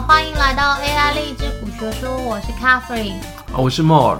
好，欢迎来到 AI 励志股学说，我是 Catherine，我是 More。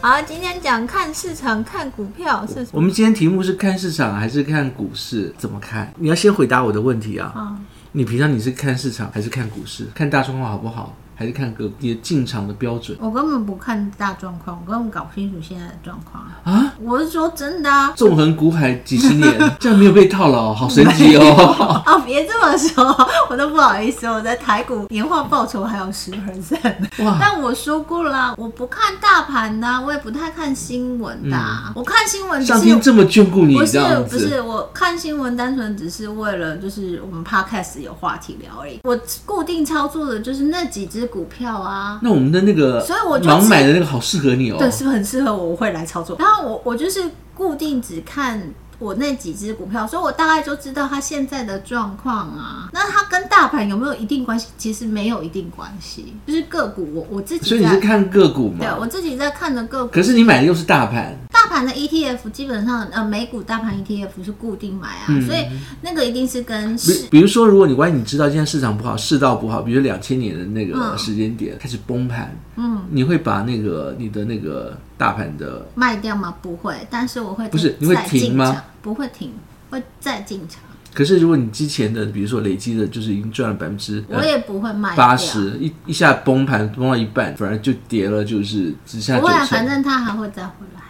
好，今天讲看市场看股票是什么？我们今天题目是看市场还是看股市？怎么看？你要先回答我的问题啊。嗯，你平常你是看市场还是看股市？看大众化好不好？还是看隔壁的进场的标准，我根本不看大状况，我根本搞不清楚现在的状况啊！我是说真的啊，纵横股海几十年，这样没有被套牢，好神奇哦！哦，别这么说，我都不好意思，我在台股年化报酬还有十 percent 哇！但我说过了，我不看大盘的，我也不太看新闻的，嗯、我看新闻。上天这么眷顾你，不是不是，我看新闻单纯只是为了就是我们 podcast 有话题聊而已。我固定操作的就是那几只。股票啊，那我们的那个，所以我盲买的那个好适合你哦，对，是不是很适合我？我会来操作。然后我我就是固定只看我那几只股票，所以我大概就知道它现在的状况啊。那它跟大盘有没有一定关系？其实没有一定关系，就是个股我我自己。所以你是看个股吗？对，我自己在看的个股。可是你买的又是大盘。大盘的 ETF 基本上，呃，美股大盘 ETF 是固定买啊，嗯、所以那个一定是跟比，比如说，如果你万一你知道现在市场不好，市道不好，比如两千年的那个时间点、嗯、开始崩盘，嗯，你会把那个你的那个大盘的卖掉吗？不会，但是我会不是你会停吗？不会停，会再进场。可是如果你之前的，比如说累积的，就是已经赚了百分之，我也不会卖八十，一一下崩盘崩到一半，反而就跌了，就是只下。不会、啊，反正它还会再回来。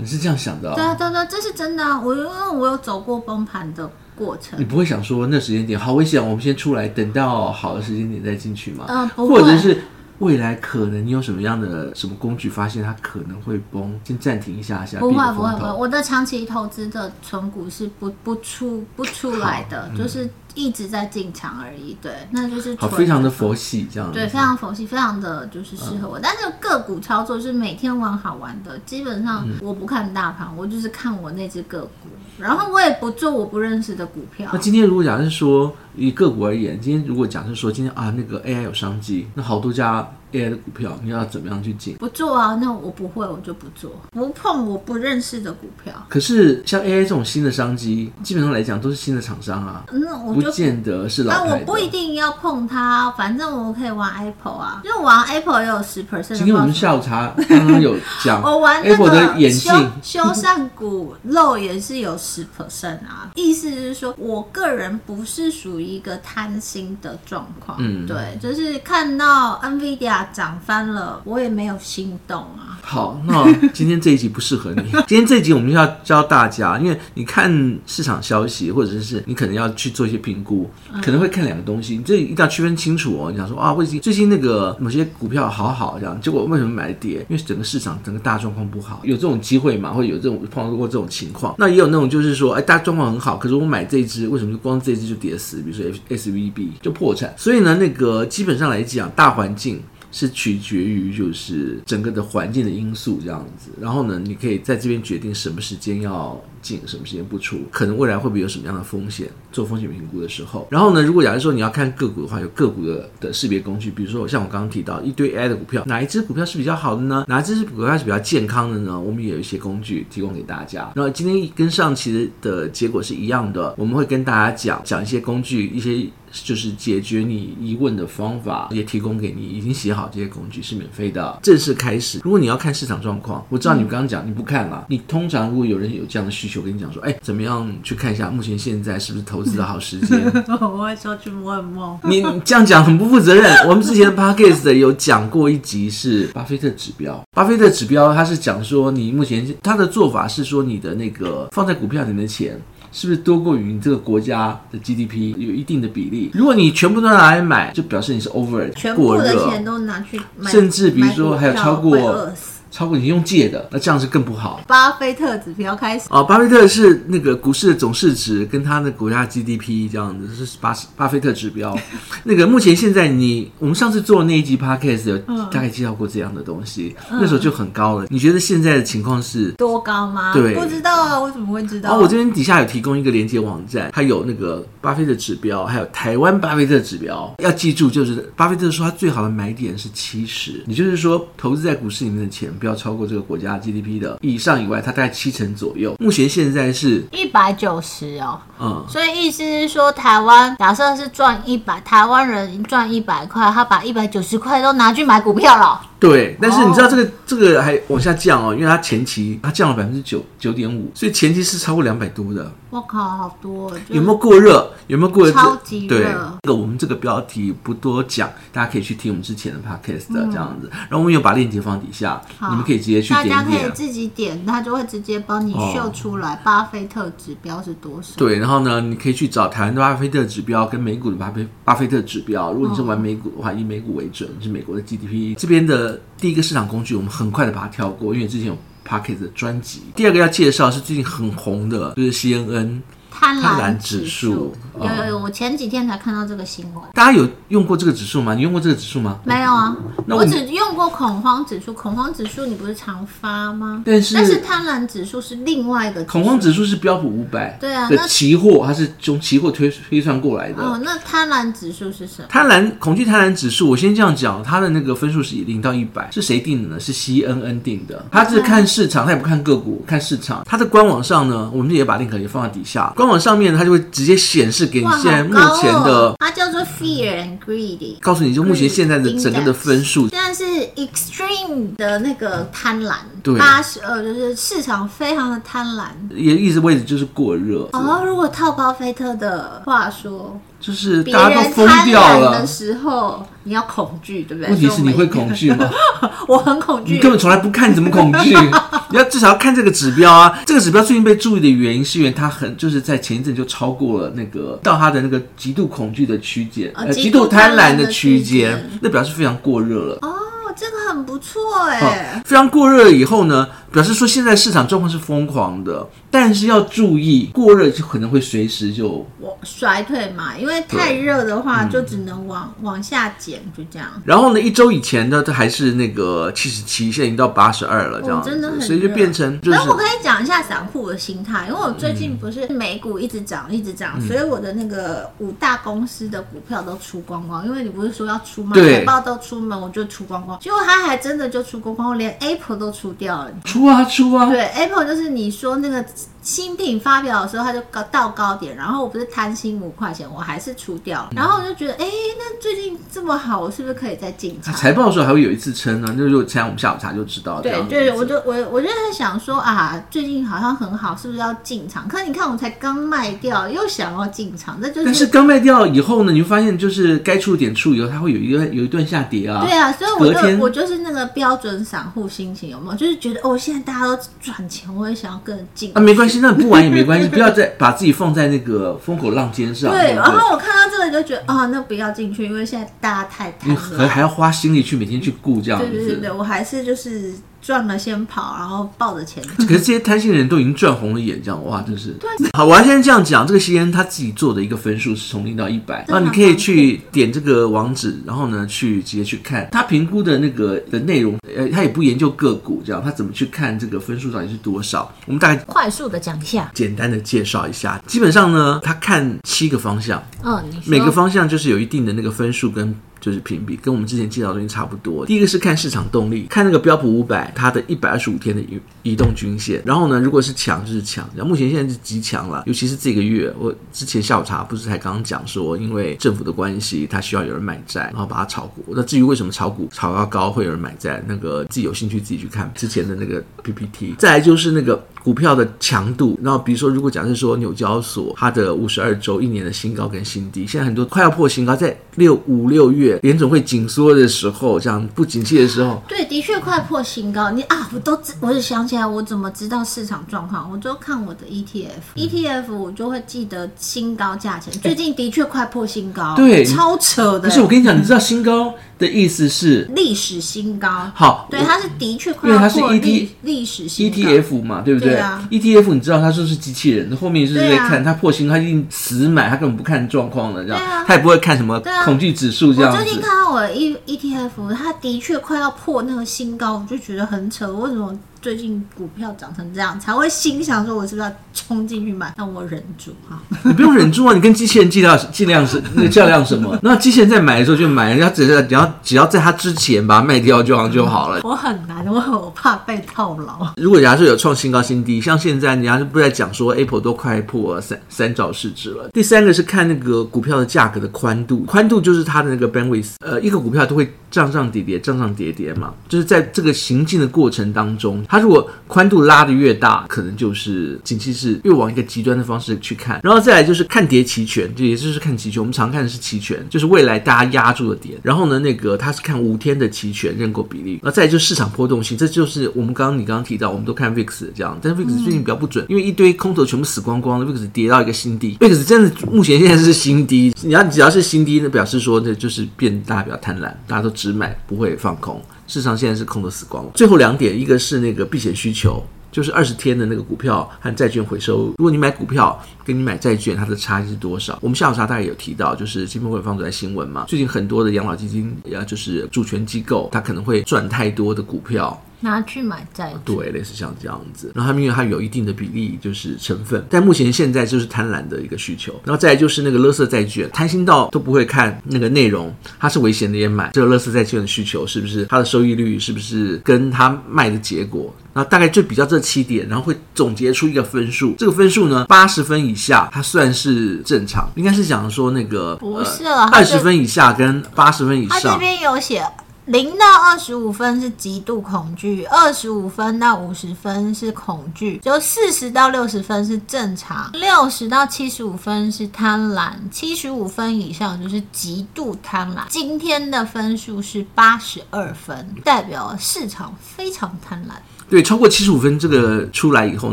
你是这样想的？哦？对啊，对对，这是真的啊！我因为我有走过崩盘的过程。你不会想说那时间点好危险，我们先出来，等到好的时间点再进去吗？嗯，不会。或者是未来可能你有什么样的什么工具，发现它可能会崩，先暂停一下下。不会不会不会，我的长期投资的存股是不不出不出来的，嗯、就是。一直在进场而已，对，那就是好，非常的佛系这样，对，非常佛系，非常的就是适合我。嗯、但是个股操作是每天玩好玩的，基本上我不看大盘，我就是看我那只个股，然后我也不做我不认识的股票。那今天如果假设说以个股而言，今天如果假设说今天啊那个 AI 有商机，那好多家。AI 的股票，你要怎么样去进？不做啊，那我不会，我就不做，不碰我不认识的股票。可是像 AI 这种新的商机，基本上来讲都是新的厂商啊，那我就不见得是老。那我不一定要碰它，反正我可以玩 Apple 啊，因为玩 Apple 也有十 percent。今天我们下午茶刚刚有讲，我玩 Apple 的眼镜修缮股漏也是有十 percent 啊，意思就是说我个人不是属于一个贪心的状况，嗯，对，就是看到 NVIDIA。涨翻了，我也没有心动啊。好，那今天这一集不适合你。今天这一集我们就要教大家，因为你看市场消息，或者是你可能要去做一些评估，可能会看两个东西，你这一定要区分清楚哦。你想说啊，最近最近那个某些股票好好这样，结果为什么买跌？因为整个市场整个大状况不好，有这种机会嘛？或者有这种碰到过这种情况？那也有那种就是说，哎，大家状况很好，可是我买这一只，为什么就光这一只就跌死？比如说 SVB 就破产。所以呢，那个基本上来讲，大环境。是取决于就是整个的环境的因素这样子，然后呢，你可以在这边决定什么时间要进，什么时间不出，可能未来会不会有什么样的风险，做风险评估的时候。然后呢，如果假如说你要看个股的话，有个股的的识别工具，比如说像我刚刚提到一堆 AI 的股票，哪一只股票是比较好的呢？哪一只股票是比较健康的呢？我们也有一些工具提供给大家。然后今天跟上期的结果是一样的，我们会跟大家讲讲一些工具，一些。就是解决你疑问的方法，也提供给你。已经写好这些工具是免费的。正式开始，如果你要看市场状况，我知道你刚刚讲你不看了。你通常如果有人有这样的需求，跟你讲说，哎，怎么样去看一下目前现在是不是投资的好时间？我会说去摸一摸。你这样讲很不负责任。我们之前的 Podcast 有讲过一集是巴菲特指标。巴菲特指标，他是讲说你目前他的做法是说你的那个放在股票里面的钱。是不是多过于你这个国家的 GDP 有一定的比例？如果你全部都拿来买，就表示你是 over 全部的钱都拿去买，甚至比如说还有超过。超过你用借的，那这样是更不好。巴菲特指标开始哦，巴菲特是那个股市的总市值跟他的国家 GDP 这样子，是巴巴菲特指标。那个目前现在你我们上次做的那一集 Podcast 有大概介绍过这样的东西，嗯、那时候就很高了。你觉得现在的情况是多高吗？对，不知道啊，我怎么会知道？哦，我这边底下有提供一个连接网站，它有那个巴菲特指标，还有台湾巴菲特指标。要记住，就是巴菲特说他最好的买点是七十，也就是说投资在股市里面的钱。不要超过这个国家 GDP 的以上以外，它大概七成左右。目前现在是一百九十哦，嗯，所以意思是说，台湾假设是赚一百，台湾人赚一百块，他把一百九十块都拿去买股票了。对，但是你知道这个、oh. 这个还往下降哦，因为它前期它降了百分之九九点五，所以前期是超过两百多的。我靠，好多！有没有过热？有没有过热？超级热。对，这个我们这个标题不多讲，大家可以去听我们之前的 podcast 的这样子。嗯、然后我们有把链接放底下，你们可以直接去点点。大家可以自己点，它就会直接帮你秀出来巴菲特指标是多少。对，然后呢，你可以去找台湾的巴菲特指标跟美股的巴菲巴菲特指标。如果你是玩美股的话，以美股为准，是美国的 GDP 这边的。第一个市场工具，我们很快的把它跳过，因为之前有 Pocket 的专辑。第二个要介绍是最近很红的，就是 CNN。贪婪指数有有有，我前几天才看到这个新闻。大家有用过这个指数吗？你用过这个指数吗？没有啊，我，我只用过恐慌指数。恐慌指数你不是常发吗？但是但是贪婪指数是另外一个。恐慌指数是标普五百，对啊，那期货它是从期货推推算过来的。哦，那贪婪指数是什么？贪婪恐惧贪婪指数，我先这样讲，它的那个分数是以零到一百，是谁定的呢？是 CNN 定的。它是看市场，它也不看个股，看市场。它的官网上呢，我们也把 link 也放在底下。官网上面它就会。直接显示给你现在目前的，它叫做 Fear and Greedy，告诉你就目前现在的整个的分数，现在是 Extreme 的那个贪婪，对，八十二就是市场非常的贪婪，也一直位置就是过热。哦，如果套巴菲特的话说。就是大家都疯掉了的时候，你要恐惧，对不对？问题是你会恐惧吗？我很恐惧。你根本从来不看，你怎么恐惧？你要至少要看这个指标啊！这个指标最近被注意的原因，是因为它很就是在前一阵就超过了那个到它的那个极度恐惧的区间，呃，极度贪婪的区间，那表示非常过热了。哦，这个很不错哎。非常过热了以后呢，表示说现在市场状况是疯狂的。但是要注意，过热就可能会随时就我衰退嘛，因为太热的话就只能往、嗯、往下减，就这样。然后呢，一周以前呢，它还是那个七十七，现在已经到八十二了，这样、哦、真的很，所以就变成、就是。那我可以讲一下散户的心态，因为我最近不是美股一直涨一直涨、嗯，所以我的那个五大公司的股票都出光光。因为你不是说要出吗？财报都出门，我就出光光。结果它还真的就出光光，连 Apple 都出掉了。出出啊出啊！对，Apple 就是你说那个。新品发表的时候，它就高到高点，然后我不是贪心五块钱，我还是出掉了。然后我就觉得，哎、欸，那最近这么好，我是不是可以再进场？财报的时候还会有一次撑呢，就是参加我们下午茶就知道。对对，我就我我就在想说啊，最近好像很好，是不是要进场？可是你看，我才刚卖掉，又想要进场，那就是。但是刚卖掉以后呢，你会发现就是该出点出以后，它会有一个有一段下跌啊。对啊，所以我就我就是那个标准散户心情，有没有？就是觉得哦，现在大家都赚钱，我也想要跟进啊。没关系，那不玩也没关系。不要再把自己放在那个风口浪尖上。对，然后我看到这个就觉得啊、哦，那不要进去，因为现在大家太贪了，还还要花心力去每天去顾这样子。对对对对，我还是就是。赚了先跑，然后抱着钱。可是这些贪心的人都已经赚红了眼，这样哇，真是。对。好，我要先这样讲，这个 CNN 他自己做的一个分数是从零到一百，那你可以去点这个网址，然后呢去直接去看他评估的那个的内容。呃，他也不研究个股，这样他怎么去看这个分数到底是多少？我们大概快速的讲一下，简单的介绍一下。基本上呢，他看七个方向，嗯，每个方向就是有一定的那个分数跟。就是评比，跟我们之前介绍的东西差不多。第一个是看市场动力，看那个标普五百它的一百二十五天的移移动均线。然后呢，如果是强就是强，然后目前现在是极强了，尤其是这个月，我之前下午茶不是才刚刚讲说，因为政府的关系，它需要有人买债，然后把它炒股。那至于为什么炒股炒到高会有人买债，那个自己有兴趣自己去看之前的那个 PPT。再来就是那个。股票的强度，然后比如说，如果假设说纽交所它的五十二周一年的新高跟新低，现在很多快要破新高，在六五六月联总会紧缩的时候，这样不景气的时候，对，的确快破新高。你啊，我都知，我就想起来，我怎么知道市场状况？我就看我的 ETF，ETF、嗯、我就会记得新高价钱，最近的确快破新高，对，超扯的。可是我跟你讲，你知道新高的意思是历史新高，好，对，它是的确快要破历历史新高 ETF 嘛，对不对？对啊，ETF 你知道它就是机器人，后面就是在看它、啊、破新，它一定死买，它根本不看状况的，这样，它、啊、也不会看什么恐惧指数这样啊。我最近看到我的 E ETF，它的确快要破那个新高，我就觉得很扯，为什么最近股票涨成这样，才会心想说，我是不是要冲进去买？让我忍住哈。你不用忍住啊，你跟机器人计量计量是那个较量什么？那机器人在买的时候就买，人家只是只要只要在它之前把它卖掉就好就好了。我很难，我我怕被套牢。如果假设有创新高新低，像现在人家是不在讲说 Apple 都快破三三兆市值了。第三个是看那个股票的价格的宽度，宽度就是它的那个 bandwidth，呃，一个股票都会涨涨跌跌，涨涨跌跌嘛，就是在这个行进的过程当中，它如果宽度拉的越大，可能就是景气是越往一个极端的方式去看。然后再来就是看跌期权，就也就是看期权，我们常看的是期权，就是未来大家压住的点。然后呢，那个它是看五天的期权认购比例。那再来就是市场波动性，这就是我们刚刚你刚刚提到，我们都看 VIX 这样，但是 VIX 最近比较不准，因为一堆空头全部死光光了，VIX 跌到一个新低，VIX 真的目前现在是新低。你要只要是新低，那表示说这就是变大家比较贪婪，大家都只买不会放空。市场现在是空的死光了。最后两点，一个是那个避险需求，就是二十天的那个股票和债券回收。如果你买股票跟你买债券，它的差异是多少？我们下午茶大概有提到，就是金峰会放出来新闻嘛，最近很多的养老基金，呀，就是主权机构，它可能会赚太多的股票。拿去买债券，对，类似像这样子。然后他们因为它有一定的比例就是成分，但目前现在就是贪婪的一个需求。然后再来就是那个垃圾债券，贪心到都不会看那个内容，它是危险的也买。这个垃圾债券的需求是不是它的收益率是不是跟它卖的结果？然后大概就比较这七点，然后会总结出一个分数。这个分数呢，八十分以下它算是正常，应该是讲说那个不是了，二十分以下跟八十分以上。它这边有写。零到二十五分是极度恐惧，二十五分到五十分是恐惧，就四十到六十分是正常，六十到七十五分是贪婪，七十五分以上就是极度贪婪。今天的分数是八十二分，代表市场非常贪婪。对，超过七十五分这个出来以后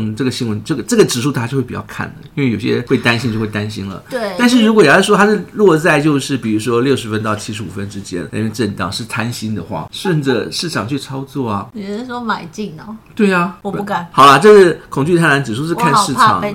呢，这个新闻，这个这个指数大家就会比较看的，因为有些会担心就会担心了。对。但是如果要是说它是落在就是比如说六十分到七十五分之间，那边震荡是贪心的话，顺着市场去操作啊。你是说买进哦？对啊，我不敢。好啦，这是恐惧贪婪指数是看市场的。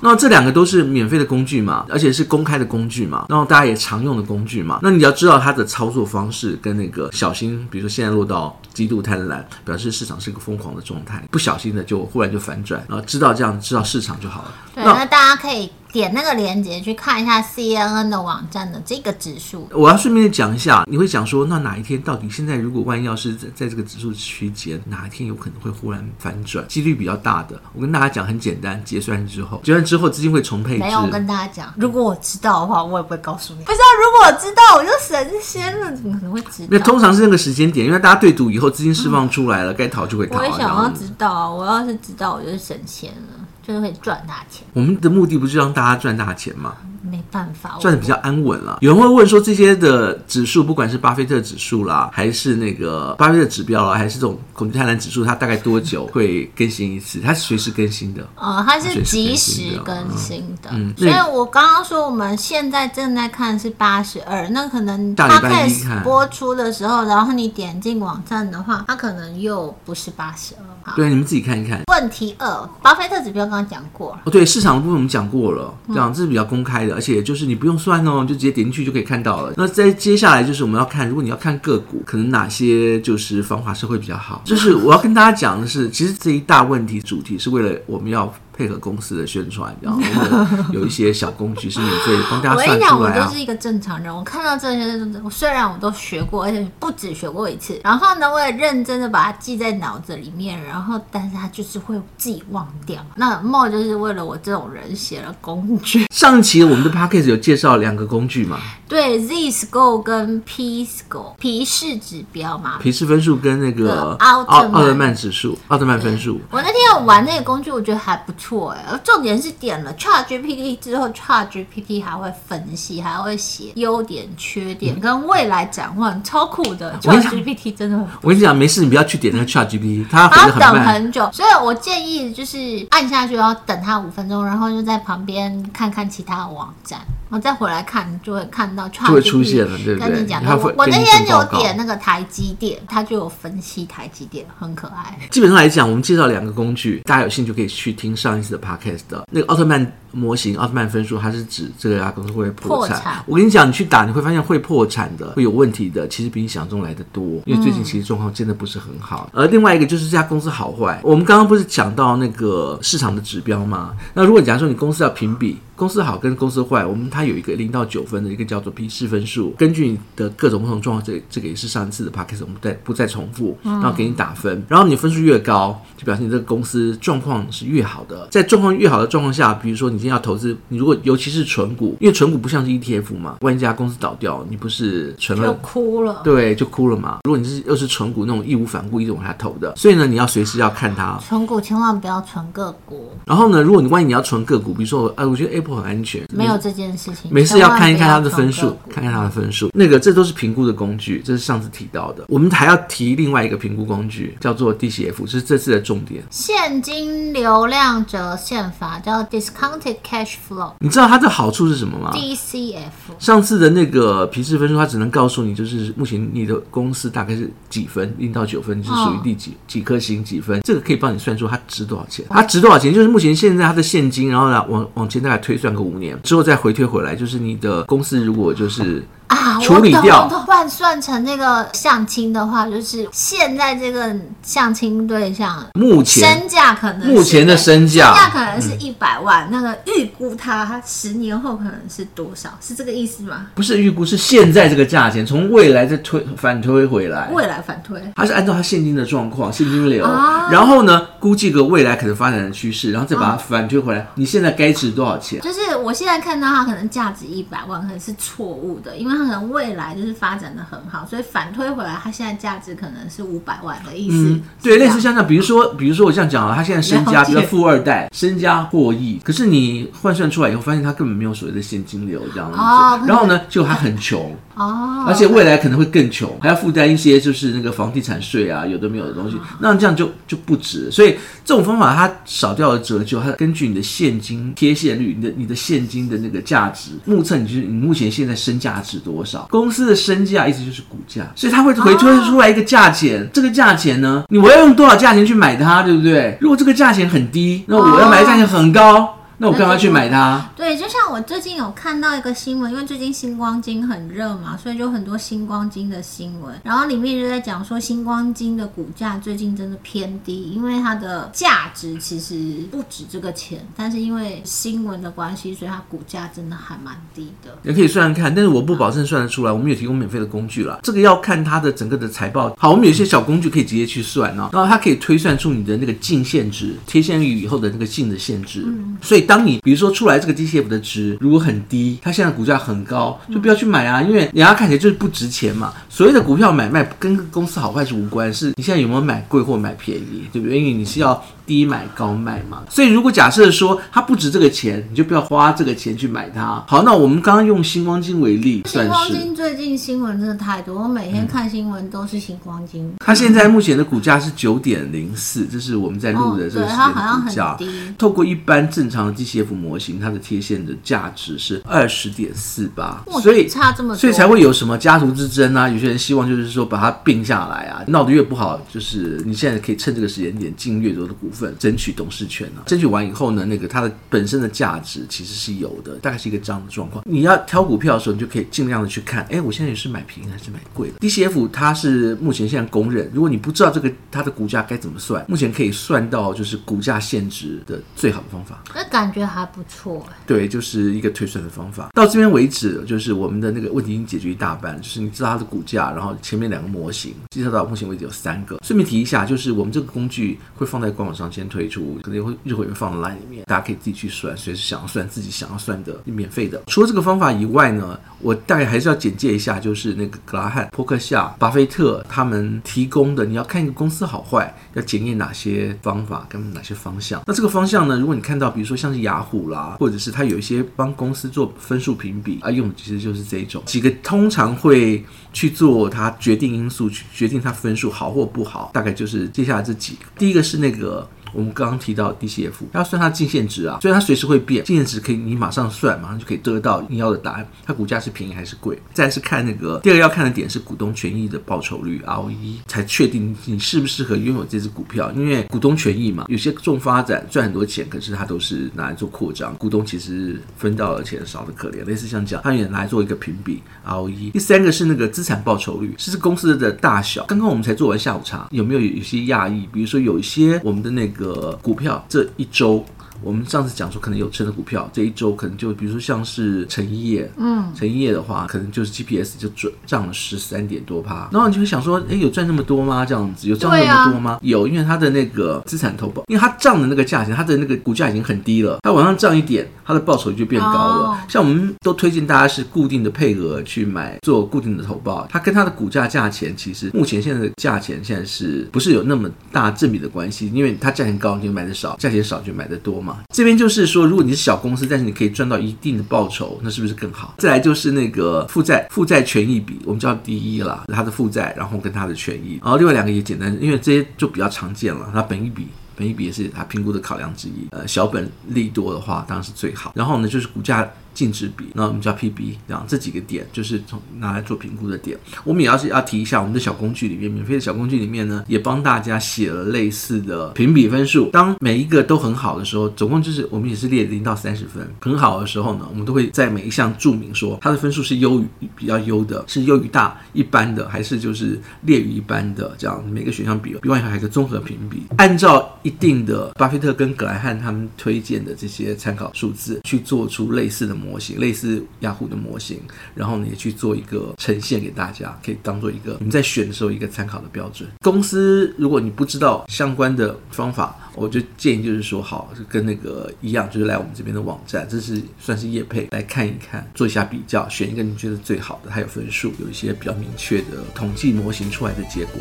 那这两个都是免费的工具嘛，而且是公开的工具嘛，然后大家也常用的工具嘛。那你要知道它的操作方式跟那个小心，比如说现在落到极度贪婪，表示市场是一个疯狂的状态，不小心的就忽然就反转，然后知道这样知道市场就好了。对，那，那大家可以。点那个链接去看一下 CNN 的网站的这个指数。我要顺便讲一下，你会讲说，那哪一天到底现在如果万一要是在在这个指数区间，哪一天有可能会忽然反转，几率比较大的？我跟大家讲很简单，结算之后，结算之后资金会重配置。没有，我跟大家讲，如果我知道的话，我也不会告诉你。不是啊，如果我知道，我就神仙了，怎么可能会知道？那通常是那个时间点，因为大家对赌以后资金释放出来了，该、嗯、逃就会逃。我也想要知道啊，我要是知道，我就是神仙了。真的会赚大钱。我们的目的不是让大家赚大钱吗？没办法，算的比较安稳了。有人会问说，这些的指数，不管是巴菲特指数啦，还是那个巴菲特指标啦，还是这种恐惧贪婪指数，它大概多久会更新一次？它是随时更新的。哦，它是及时更新的。嗯，所以我刚刚说我们现在正在看是八十二，那可能它开始播出的时候，然后你点进网站的话，它可能又不是八十二。对，你们自己看一看。问题二，巴菲特指标刚刚讲过了。哦，对，市场的部分我们讲过了，这样这是比较公开的，而且就是你不用算哦，就直接点进去就可以看到了。那在接下来就是我们要看，如果你要看个股，可能哪些就是防滑是会比较好。就是我要跟大家讲的是，其实这一大问题主题是为了我们要。配合公司的宣传，然后 有一些小工具是免费帮大家算出来啊。我跟你讲，我就是一个正常人，我看到这些，我虽然我都学过，而且不止学过一次，然后呢，我也认真的把它记在脑子里面，然后，但是它就是会自己忘掉。那 Mo 就是为了我这种人写了工具。上期我们的 p a c k a g e 有介绍两个工具嘛？对，Z-Score 跟 P-Score，皮氏指标嘛，皮氏分数跟那个奥奥特曼指数，奥特曼分数。我那天有玩那个工具，我觉得还不错。错哎，重点是点了 ChatGPT 之后，ChatGPT 还会分析，还会写优点、缺点跟未来展望，超酷的。ChatGPT 真的很，我跟你讲，没事，你不要去点那个 ChatGPT，它要等很久。所以我建议就是按下去，然后等它五分钟，然后就在旁边看看其他的网站。我再回来看，就会看到，就会出现了，对不对？跟你讲，我我那天有点那个台积电，它就有分析台积电，很可爱。基本上来讲，我们介绍两个工具，大家有兴趣可以去听上一次的 podcast 的那个奥特曼。模型奥特曼分数，它是指这个家公司会破产。破产。我跟你讲，你去打，你会发现会破产的、会有问题的，其实比你想象中来的多。因为最近其实状况真的不是很好。而另外一个就是这家公司好坏。我们刚刚不是讲到那个市场的指标吗？那如果假如说你公司要评比。公司好跟公司坏，我们它有一个零到九分的一个叫做皮氏分数，根据你的各种不同状况，这这个也是上一次的 p a c k a g e 我们再不再重复，然后给你打分，然后你分数越高，就表示你这个公司状况是越好的。在状况越好的状况下，比如说你今天要投资，你如果尤其是纯股，因为纯股不像是 ETF 嘛，万一这家公司倒掉，你不是存了就哭了，对，就哭了嘛。如果你是又是纯股那种义无反顾一直往下投的，所以呢，你要随时要看它。纯股千万不要存个股。然后呢，如果你万一你要存个股，比如说，哎，我觉得 Apple 很安全。没有这件事情，没事要看一看他的分数，看看他的分数。那个，这都是评估的工具，这是上次提到的。我们还要提另外一个评估工具，叫做 DCF，这是这次的重点。现金流量折现法叫 Discounted Cash Flow。你知道它的好处是什么吗？DCF。上次的那个皮氏分数，它只能告诉你，就是目前你的公司大概是几分，零到九分，就是属于第几、哦、几颗星几分。这个可以帮你算出它值多少钱。它值多少钱，就是目前现在它的现金，然后呢，往往前大概推算个五年。之后再回推回来，就是你的公司如果就是。啊，处理掉换算成那个相亲的话，就是现在这个相亲对象目前身价可能目前的身价，身价可能是一百万，嗯、那个预估他十年后可能是多少？是这个意思吗？不是预估，是现在这个价钱，从未来再推反推回来，未来反推，它是按照他现金的状况、现金流，啊、然后呢，估计个未来可能发展的趋势，然后再把它反推回来，啊、你现在该值多少钱？就是我现在看到它可能价值一百万，可能是错误的，因为。它可能未来就是发展的很好，所以反推回来，它现在价值可能是五百万的意思。嗯、对，类似像这样，比如说，比如说我这样讲啊，他现在身家，比如富二代，身家过亿，可是你换算出来以后，发现他根本没有所谓的现金流这样子。哦、然后呢，结果他很穷。哦，而且未来可能会更穷，还要负担一些就是那个房地产税啊，有的没有的东西，那这样就就不值。所以这种方法它少掉了折旧，它根据你的现金贴现率，你的你的现金的那个价值，目测你就是你目前现在身价值多少，公司的身价意思就是股价，所以它会回推出来一个价钱。这个价钱呢，你我要用多少价钱去买它，对不对？如果这个价钱很低，那我要买的价钱很高。那我干嘛去买它？对，就像我最近有看到一个新闻，因为最近星光金很热嘛，所以就很多星光金的新闻。然后里面就在讲说，星光金的股价最近真的偏低，因为它的价值其实不止这个钱，但是因为新闻的关系，所以它股价真的还蛮低的。也可以算算看，但是我不保证算得出来。我们有提供免费的工具了，这个要看它的整个的财报。好，我们有些小工具可以直接去算哦，然后它可以推算出你的那个净现值，贴现率以后的那个净的现值。嗯，所以。当你比如说出来这个 DCF 的值如果很低，它现在股价很高，就不要去买啊，因为人家看起来就是不值钱嘛。所谓的股票买卖跟公司好坏是无关，是你现在有没有买贵或买便宜，对不对？因为你是要。低买高卖嘛，所以如果假设说它不值这个钱，你就不要花这个钱去买它。好，那我们刚刚用星光金为例，星光金最近新闻真的太多，我每天看新闻都是星光金。它、嗯、现在目前的股价是九点零四，这是我们在录的这个时间的股价。透过一般正常的 DCF 模型，它的贴现的价值是二十点四八，所以差这么多，所以才会有什么家族之争啊？有些人希望就是说把它并下来啊，闹得越不好，就是你现在可以趁这个时间点进越多的股。份争取董事权呢、啊？争取完以后呢，那个它的本身的价值其实是有的，大概是一个这样的状况。你要挑股票的时候，你就可以尽量的去看，哎，我现在也是买平还是买贵的？DCF 它是目前现在公认，如果你不知道这个它的股价该怎么算，目前可以算到就是股价现值的最好的方法。那感觉还不错。对，就是一个推算的方法。到这边为止，就是我们的那个问题已经解决一大半，就是你知道它的股价，然后前面两个模型介绍到目前为止有三个。顺便提一下，就是我们这个工具会放在官网上。先推出，可能会日会放在 line 里面，大家可以自己去算，随时想要算自己想要算的，免费的。除了这个方法以外呢，我大概还是要简介一下，就是那个格拉汉、波克夏、巴菲特他们提供的，你要看一个公司好坏，要检验哪些方法跟哪些方向。那这个方向呢，如果你看到，比如说像是雅虎啦，或者是他有一些帮公司做分数评比啊，用的其实就是这一种几个，通常会去做它决定因素，去决定它分数好或不好，大概就是接下来这几个。第一个是那个。我们刚刚提到 DCF，要算它净现值啊，所以它随时会变，净现值可以你马上算，马上就可以得到你要的答案。它股价是便宜还是贵？再是看那个第二个要看的点是股东权益的报酬率 ROE，才确定你适不适合拥有这只股票。因为股东权益嘛，有些重发展赚很多钱，可是它都是拿来做扩张，股东其实分到的钱少得可怜。类似像这样，它也拿来做一个评比 ROE。第三个是那个资产报酬率，是公司的大小。刚刚我们才做完下午茶，有没有有些讶异？比如说有一些我们的那个股票这一周。我们上次讲说，可能有撑的股票，这一周可能就比如说像是成衣业，嗯，成衣业的话，可能就是 GPS 就涨涨了十三点多趴，然后你就会想说，哎，有赚那么多吗？这样子有赚那么多吗？啊、有，因为它的那个资产投保，因为它涨的那个价钱，它的那个股价已经很低了，它往上涨一点，它的报酬就变高了。哦、像我们都推荐大家是固定的配额去买，做固定的投保，它跟它的股价价钱其实目前现在的价钱现在是不是有那么大正比的关系？因为它价钱高你就买的少，价钱少就买的多嘛。这边就是说，如果你是小公司，但是你可以赚到一定的报酬，那是不是更好？再来就是那个负债负债权益比，我们叫第一啦，它的负债，然后跟它的权益，然后另外两个也简单，因为这些就比较常见了，它本一比。本一比也是它评估的考量之一。呃，小本利多的话，当然是最好。然后呢，就是股价净值比，那我们叫 PB，这样这几个点就是从拿来做评估的点。我们也要是要提一下，我们的小工具里面，免费的小工具里面呢，也帮大家写了类似的评比分数。当每一个都很好的时候，总共就是我们也是列零到三十分。很好的时候呢，我们都会在每一项注明说它的分数是优于比较优的，是优于大一般的，还是就是劣于一般的这样。每个选项比比完以后还有一个综合评比，按照。一定的，巴菲特跟葛莱汉他们推荐的这些参考数字，去做出类似的模型，类似雅虎的模型，然后呢也去做一个呈现给大家，可以当做一个你们在选的时候一个参考的标准。公司如果你不知道相关的方法，我就建议就是说，好，跟那个一样，就是来我们这边的网站，这是算是业配，来看一看，做一下比较，选一个你觉得最好的，还有分数，有一些比较明确的统计模型出来的结果。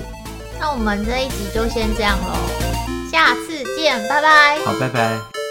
那我们这一集就先这样喽。下次见，拜拜。好，拜拜。